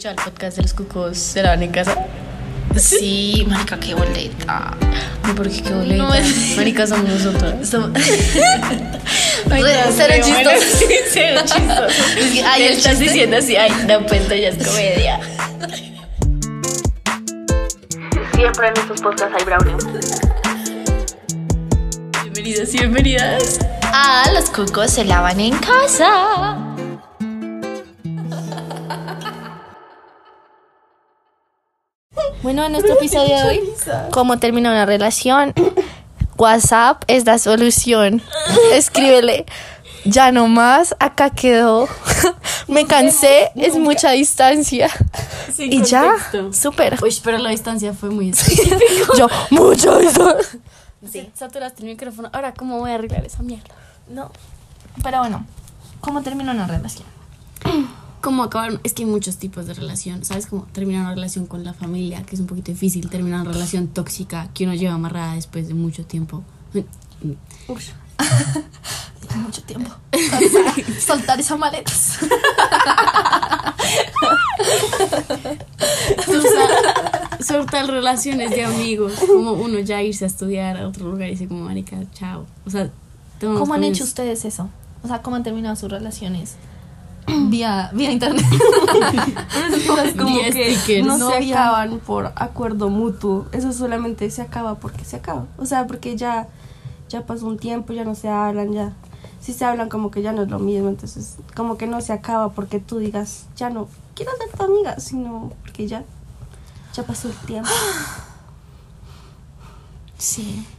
escuchado el podcast de los cucos se lavan en casa? Sí, marica, qué boleta. No, porque qué boleta. No, es- Marica, somos nosotros. Somos- Ay, no, cero chistoso. cero chistoso. Ay, estás chiste. diciendo así, ay, no, pues esto ya es comedia. Siempre en estos podcasts hay brownie. Bienvenidos y bienvenidas. Ah, los cucos se lavan en casa. Bueno, en nuestro episodio de hoy, ¿cómo termina una relación? WhatsApp es la solución. Escríbele. Ya no más, acá quedó. Me cansé, es mucha distancia. y ya, súper. Uy, pero la distancia fue muy Yo, mucha distancia. Sí. Saturaste el micrófono. Ahora, ¿cómo voy a arreglar esa mierda? No. Pero bueno, ¿cómo termina una relación? ¿Cómo acabar? Es que hay muchos tipos de relación. ¿Sabes cómo terminar una relación con la familia? Que es un poquito difícil. Terminar una relación tóxica que uno lleva amarrada después de mucho tiempo. Mucho tiempo. Soltar esas maletas. Soltar, relaciones de amigos. Como uno ya irse a estudiar a otro lugar y decir como, marica, chao. O sea, ¿Cómo han hecho ustedes eso? O sea, ¿cómo han terminado sus relaciones? vía, vía internet. Esas cosas como que stickers. no se acaban por acuerdo mutuo. Eso solamente se acaba porque se acaba. O sea, porque ya, ya pasó un tiempo, ya no se hablan, ya. Si se hablan como que ya no es lo mismo, entonces como que no se acaba porque tú digas, ya no quiero ser tu amiga, sino porque ya, ya pasó el tiempo. Sí.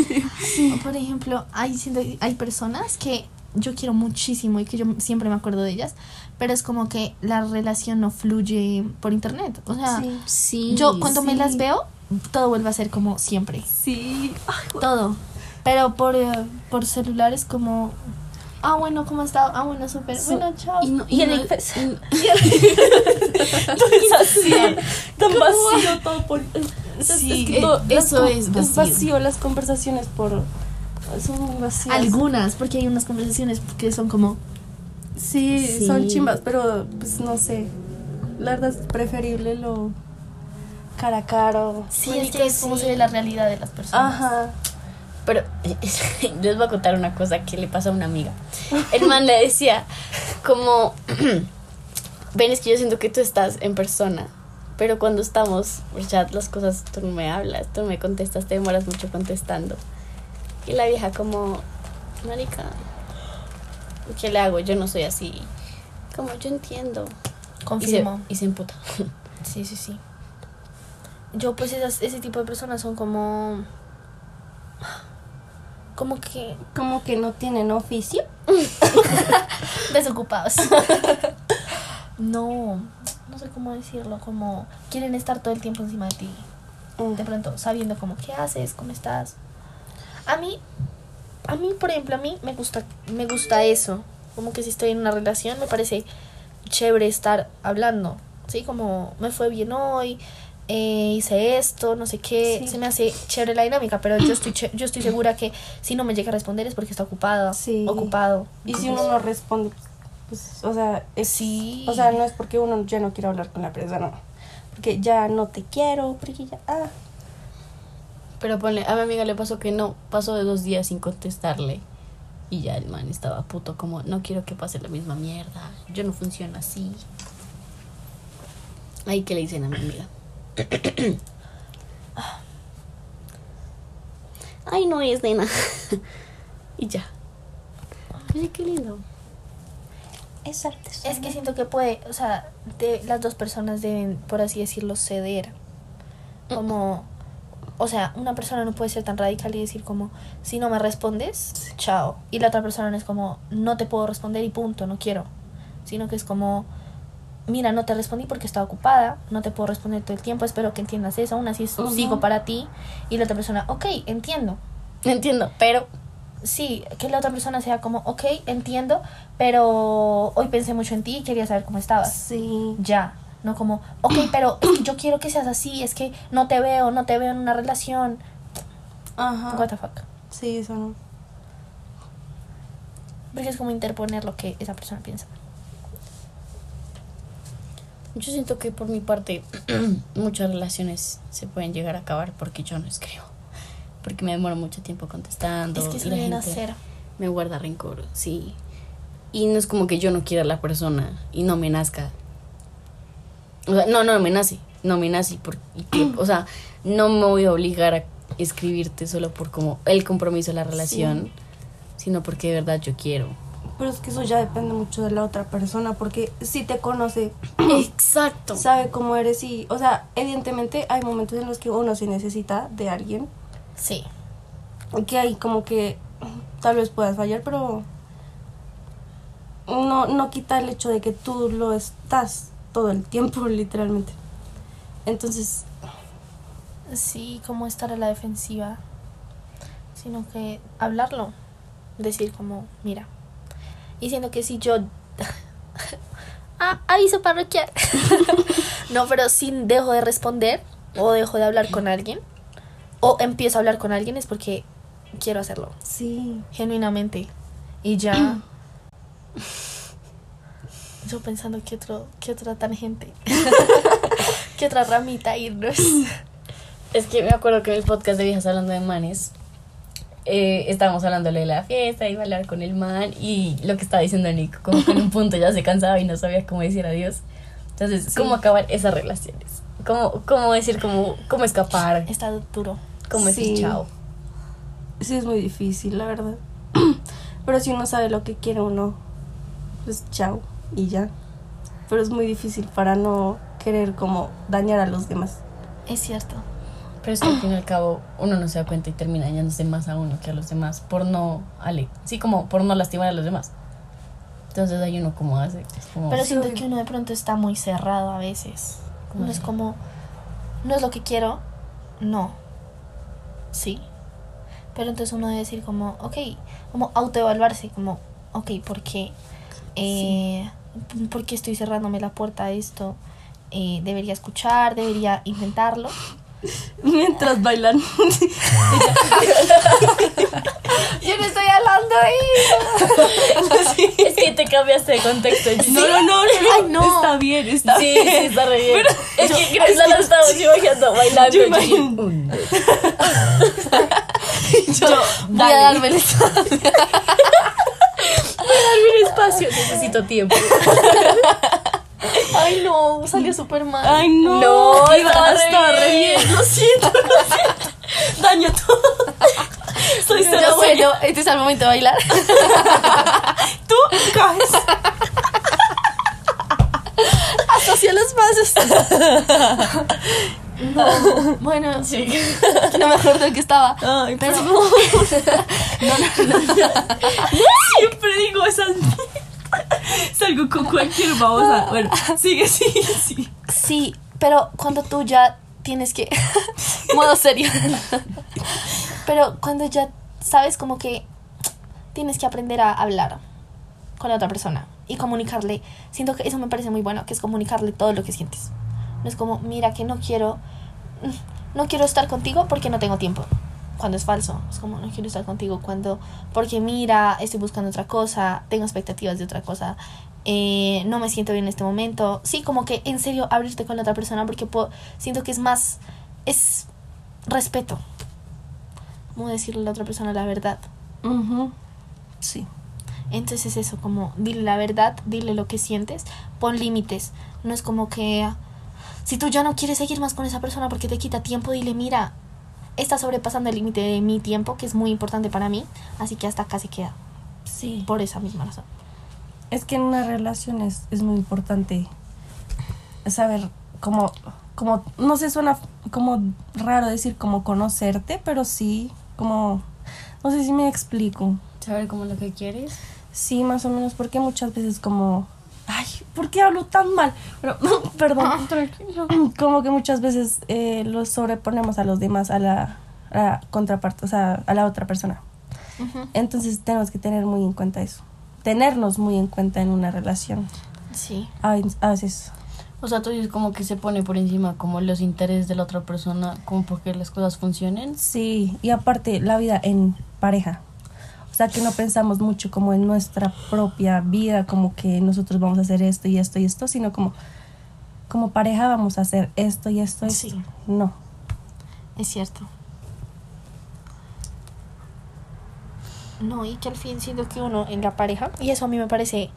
O, Por ejemplo, hay, hay personas que yo quiero muchísimo y que yo siempre me acuerdo de ellas, pero es como que la relación no fluye por internet. O sea, Sí. Sí. yo cuando me las veo, todo vuelve a ser como siempre. Sí. Ay. Todo. Pero por, eh, por celular es como, ah, bueno, ¿cómo has estado? Ah, bueno, súper. Bueno, chao. Y, no, Y el no- y- tan vacío todo por Sí, que todo- eso las- es vacío. las conversaciones por son vacías Algunas, porque hay unas conversaciones que son como, sí, Sí. son chimbas pero pues no sé la verdad es preferible lo cara a cara o- sí, es que es como se ve la realidad de las personas. ajá Pero les voy a contar una cosa que le pasó a una amiga. El man le decía, como, ven, es que yo siento que tú estás en persona, pero cuando estamos por chat las cosas, tú no me hablas, tú no me contestas, te demoras mucho contestando. Y la vieja como, marica, ¿qué le hago? Yo no soy así. Como, yo entiendo. Y se, Confirmo. y se emputa. Sí, sí, sí. Yo, pues, esas, ese tipo de personas son como. Como que como que no tienen oficio desocupados. no, no sé cómo decirlo. Como quieren estar todo el tiempo encima de ti. De pronto, sabiendo como, ¿qué haces? ¿Cómo estás? A mí, a mí, por ejemplo, a mí me gusta, me gusta eso. Como que si estoy en una relación, me parece chévere estar hablando. ¿Sí? Como, me fue bien hoy, eh, hice esto, no sé qué. Sí. Se me hace chévere la dinámica, pero yo estoy, yo estoy segura que si no me llega a responder es porque está ocupada. Sí. Ocupado. y si uno no responde pues o sea es, Sí. o sea no es porque uno ya no quiere hablar con la persona porque ya no te quiero porque ya ah Pero ponle, a mi amiga le pasó que no, pasó de dos días sin contestarle. Y ya el man estaba puto como, no quiero que pase la misma mierda. Yo no funciono así. Ahí que le dicen a mi amiga. Ay, no es nena. y ya. Ay, qué lindo. es arte Es que siento que puede, o sea, de, las dos personas deben, por así decirlo, ceder. Como, o sea, una persona no puede ser tan radical y decir como, si no me respondes, chao. Y la otra persona no es como, no te puedo responder y punto, no quiero. Sino que es como, mira, no te respondí porque estaba ocupada, no te puedo responder todo el tiempo, espero que entiendas eso, aún así Ujú. sigo para ti. Y la otra persona, ok, entiendo. Entiendo, pero Sí, que la otra persona sea como, ok, entiendo, pero hoy pensé mucho en ti y quería saber cómo estabas. sí Ya, no como, ok, pero es que yo quiero que seas así, es que no te veo, no te veo en una relación. ajá What the fuck. sí eso no Porque es como interponer lo que esa persona piensa. Yo siento que por mi parte muchas relaciones se pueden llegar a acabar porque yo no escribo. Porque me demoro mucho tiempo contestando. Es que y se la deben gente hacer. me guarda rencor, sí. Y no es como que yo no quiera a la persona y no me nazca. O sea, no, no me nace. No me nace. Por, y que- o sea, no me voy a obligar a escribirte solo por como el compromiso de la relación, sino porque de verdad yo quiero. Pero es que eso ya depende mucho de la otra persona, porque si te conoce, Exacto. sabe cómo eres y, o sea, evidentemente hay momentos en los que uno sí necesita de alguien, Sí. que hay como que tal vez puedas fallar, pero no, no quita el hecho de que tú lo estás todo el tiempo, literalmente. Entonces, Sí, como estar a la defensiva. Sino que hablarlo. Decir como, mira. Y siendo que si yo... ah, aviso parroquial. no, pero si dejo de responder o dejo de hablar con alguien o empiezo a hablar con alguien es porque quiero hacerlo. sí. Genuinamente. Y ya... Yo pensando que otro, que otra tangente. que otra ramita irnos. Es que me acuerdo que en el podcast de Viejas hablando de manes, eh, estábamos hablando de la fiesta, iba a hablar con el man y lo que estaba diciendo Nico, como que en un punto ya se cansaba y no sabía cómo decir adiós. Entonces, ¿cómo acabar esas relaciones? ¿Cómo, cómo decir, cómo, cómo escapar? Está duro. ¿Cómo decir Sí. chao? Sí, es muy difícil, la verdad. Pero si uno sabe lo que quiere uno, pues chao y ya. Pero es muy difícil para no querer como dañar a los demás. Es cierto. Pero es que al fin y al cabo uno no se da cuenta y termina dañándose más a uno que a los demás por no, ale, sí, como por no lastimar a los demás. Entonces ahí uno como hace, como, Pero Sí, siento que uno de pronto está muy cerrado a veces. ¿Cómo No es como, no es lo que quiero, no. Sí. Pero entonces uno debe decir como, ok, como autoevaluarse, como, ok, ¿por qué? Eh, ¿Por qué estoy cerrándome la puerta a esto? Eh, ¿Debería escuchar? ¿Debería intentarlo? Mientras bailan. Yo no estoy hablando ahí. es que te cambiaste de contexto. No, no, no, Ay, no. Está bien, está Sí, bien. sí, está re bien. es que Grace la estamos imaginando bailando. Yo yo- imagino- un, dos. Voy a darme el Darme espacio, necesito tiempo. Ay, no, salió súper mal. Ay, no. No, Iba- estaba re estaba re bien. Lo siento, lo siento. Daño todo. Soy cero bueno, este es el momento de bailar. Tú caes. Asocia los vasos. No, bueno, Sí. no me acuerdo de qué estaba. Ay, Pero Siempre digo esas. Salgo con cualquier babosa. Bueno, sigue, sigue, sigue. sí, pero cuando tú ya tienes que. modo serio. pero cuando ya sabes como que tienes que aprender a hablar con la otra persona y comunicarle. Siento que eso me parece muy bueno, que es comunicarle todo lo que sientes. No es como, mira que no quiero. No quiero estar contigo porque no tengo tiempo. Cuando es falso. Es como, no quiero estar contigo cuando. Porque mira, estoy buscando otra cosa, tengo expectativas de otra cosa. eh, no me siento bien en este momento. Sí, como que en serio abrirte con la otra persona porque puedo- siento que es más. Es respeto. Como decirle a la otra persona la verdad. Ujú. Sí. Entonces eso, como dile la verdad, dile lo que sientes, pon límites. No es como que si tú ya no quieres seguir más con esa persona porque te quita tiempo, dile, mira, está sobrepasando el límite de mi tiempo, que es muy importante para mí, así que hasta acá se queda. Sí. Por esa misma razón. Es que en una relación es, es muy importante saber cómo, como, no sé, suena como raro decir como conocerte, pero sí, como, no sé si me explico. Saber cómo lo que quieres. Sí, más o menos, porque muchas veces como, ay, ¿por qué hablo tan mal? Pero, perdón, como que muchas veces eh, los sobreponemos a los demás, a la, a la contraparte, o sea, a la otra persona. Entonces tenemos que tener muy en cuenta eso. Tenernos muy en cuenta en una relación. Sí. A a veces. O sea, tú dices como que se pone por encima como los intereses de la otra persona, como porque las cosas funcionen. Sí, y aparte la vida en pareja. O sea, que no pensamos mucho como en nuestra propia vida, como que nosotros vamos a hacer esto y esto y esto, sino como como pareja vamos a hacer esto y esto, esto. Sí. No. Es cierto. No, y que al fin siento que uno en la pareja, y eso a mí me parece,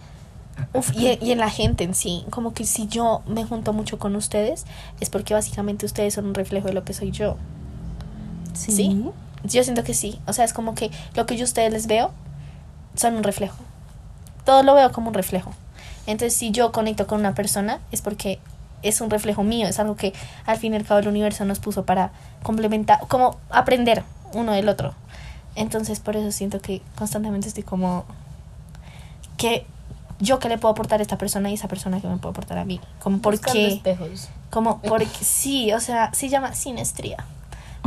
uf, y, y en la gente en sí, como que si yo me junto mucho con ustedes, es porque básicamente ustedes son un reflejo de lo que soy yo. Sí. Yo siento que sí. O sea, es como que lo que yo a ustedes les veo son un reflejo. Todo lo veo como un reflejo. Entonces, si yo conecto con una persona, es porque es un reflejo mío. Es algo que al fin y al cabo el universo nos puso para complementar, como aprender uno del otro. Entonces, por eso siento que constantemente estoy como que yo que le puedo aportar a esta persona y esa persona que me puede aportar a mí. Como porque espejos. como porque sí, o sea, se llama sinestría.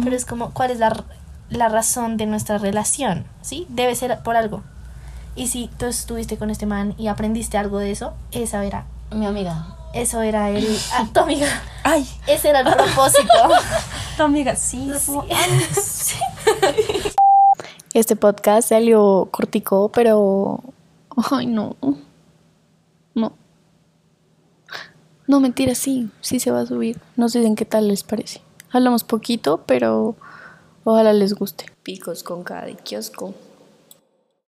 Pero es como, ¿cuál es la, la razón de nuestra relación? ¿Sí? Debe ser por algo. Y si tú estuviste con este man y aprendiste algo de eso, esa era, Mi amiga. eso era el, ah, tu amiga, Ay, ese era el propósito. tu amiga, sí. como- Este podcast salió cortico, pero. Ay, no. No. No, mentira, sí. Sí se va a subir. Nos dicen qué tal les parece. Hablamos poquito, pero ojalá les guste. Picos con cada kiosco.